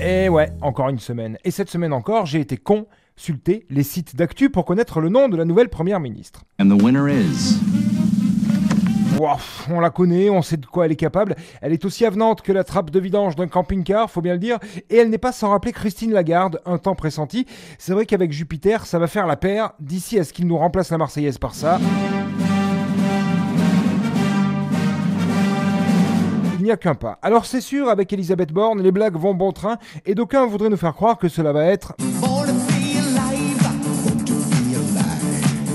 Et ouais, encore une semaine. Et cette semaine encore, j'ai été consulter les sites d'actu pour connaître le nom de la nouvelle première ministre. And the winner is. On la connaît, on sait de quoi elle est capable. Elle est aussi avenante que la trappe de vidange d'un camping-car, faut bien le dire. Et elle n'est pas sans rappeler Christine Lagarde, un temps pressenti. C'est vrai qu'avec Jupiter, ça va faire la paire. D'ici à ce qu'il nous remplace la Marseillaise par ça. Il n'y a qu'un pas. Alors c'est sûr, avec Elisabeth Borne, les blagues vont bon train, et d'aucuns voudraient nous faire croire que cela va être...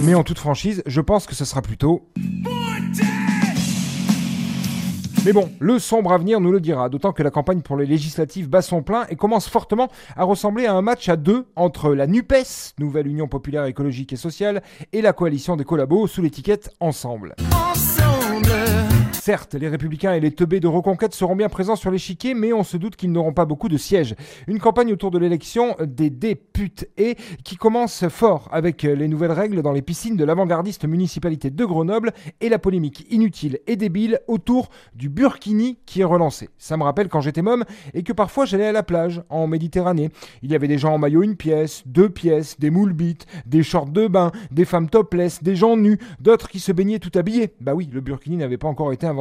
Mais en toute franchise, je pense que ce sera plutôt... Mais bon, le sombre avenir nous le dira, d'autant que la campagne pour les législatives bat son plein et commence fortement à ressembler à un match à deux entre la NUPES, Nouvelle Union Populaire Écologique et Sociale, et la coalition des collabos sous l'étiquette Ensemble. Certes, les républicains et les teubés de reconquête seront bien présents sur l'échiquier, mais on se doute qu'ils n'auront pas beaucoup de sièges. Une campagne autour de l'élection des députés qui commence fort avec les nouvelles règles dans les piscines de l'avant-gardiste municipalité de Grenoble et la polémique inutile et débile autour du burkini qui est relancé. Ça me rappelle quand j'étais môme et que parfois j'allais à la plage en Méditerranée. Il y avait des gens en maillot une pièce, deux pièces, des moules bites, des shorts de bain, des femmes topless, des gens nus, d'autres qui se baignaient tout habillés. Bah oui, le burkini n'avait pas encore été inventé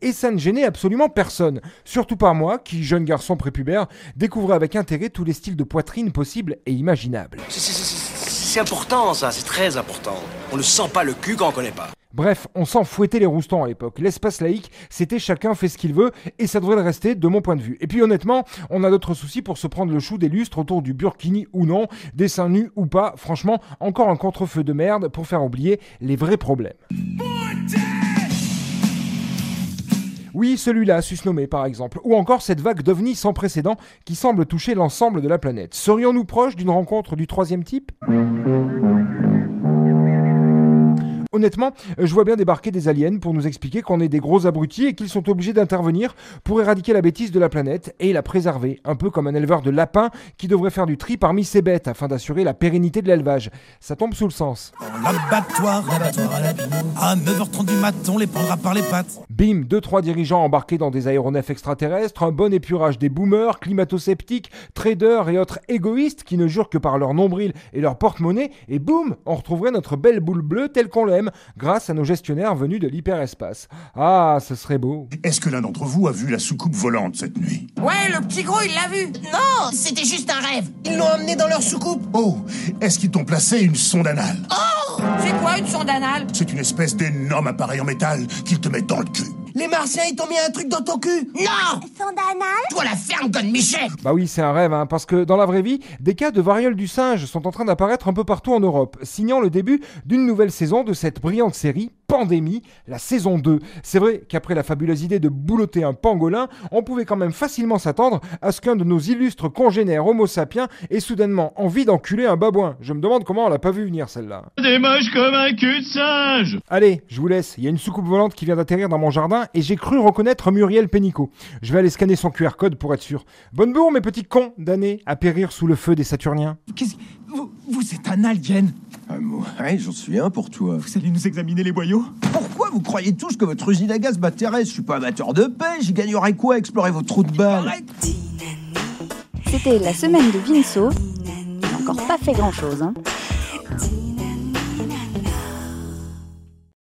et ça ne gênait absolument personne. Surtout par moi, qui, jeune garçon prépubère, découvrait avec intérêt tous les styles de poitrine possibles et imaginables. C'est important ça, c'est très important. On ne sent pas le cul quand on connaît pas. Bref, on s'en fouettait les roustons à l'époque. L'espace laïque, c'était chacun fait ce qu'il veut, et ça devrait le rester de mon point de vue. Et puis honnêtement, on a d'autres soucis pour se prendre le chou des lustres autour du burkini ou non, des seins nus ou pas. Franchement, encore un contre-feu de merde pour faire oublier les vrais problèmes. Oui, celui-là, susnommé par exemple, ou encore cette vague d'ovnis sans précédent qui semble toucher l'ensemble de la planète. Serions-nous proches d'une rencontre du troisième type? Honnêtement, je vois bien débarquer des aliens pour nous expliquer qu'on est des gros abrutis et qu'ils sont obligés d'intervenir pour éradiquer la bêtise de la planète et la préserver, un peu comme un éleveur de lapins qui devrait faire du tri parmi ses bêtes afin d'assurer la pérennité de l'élevage. Ça tombe sous le sens. L'abattoir, l'abattoir à la À 9h30 du matin, les prendra par les pattes. Bim, deux trois dirigeants embarqués dans des aéronefs extraterrestres, un bon épurage des boomers, climato-sceptiques, traders et autres égoïstes qui ne jurent que par leur nombril et leur porte-monnaie, et boum, on retrouverait notre belle boule bleue telle qu'on l'aime grâce à nos gestionnaires venus de l'hyperespace. Ah, ce serait beau. Est-ce que l'un d'entre vous a vu la soucoupe volante cette nuit? Ouais, le petit gros, il l'a vu. Non, c'était juste un rêve. Ils l'ont emmené dans leur soucoupe. Oh, est-ce qu'ils t'ont placé une sonde anale? Oh C'est quoi une sonde anale? C'est une espèce d'énorme appareil en métal qu'ils te mettent dans le cul. Les Martiens, ils t'ont mis un truc dans ton cul? Non! Sonde anale? Toi la ferme, conne Michel! Bah oui, c'est un rêve, hein, parce que dans la vraie vie, des cas de variole du singe sont en train d'apparaître un peu partout en Europe, signant le début d'une nouvelle saison de cette brillante série Pandémie, la saison 2. C'est vrai qu'après la fabuleuse idée de boulotter un pangolin, on pouvait quand même facilement s'attendre à ce qu'un de nos illustres congénères homo sapiens ait soudainement envie d'enculer un babouin. Je me demande comment on l'a pas vu venir celle-là. Des moches comme un cul de singe Allez, je vous laisse, il y a une soucoupe volante qui vient d'atterrir dans mon jardin et j'ai cru reconnaître Muriel Pénicaud. Je vais aller scanner son QR code pour être sûr. Bonne bourre mes petits cons d'années à périr sous le feu des Saturniens. Qu'est-ce vous, vous êtes un alien Ah, ouais, j'en suis un pour toi. Vous allez nous examiner les boyaux? Pourquoi vous croyez tous que votre usine à gaz m'intéresse? Je suis pas amateur de paix, j'y gagnerais quoi à explorer vos trous de balles C'était la semaine de Vinceau. Il n'a encore pas fait grand-chose, hein.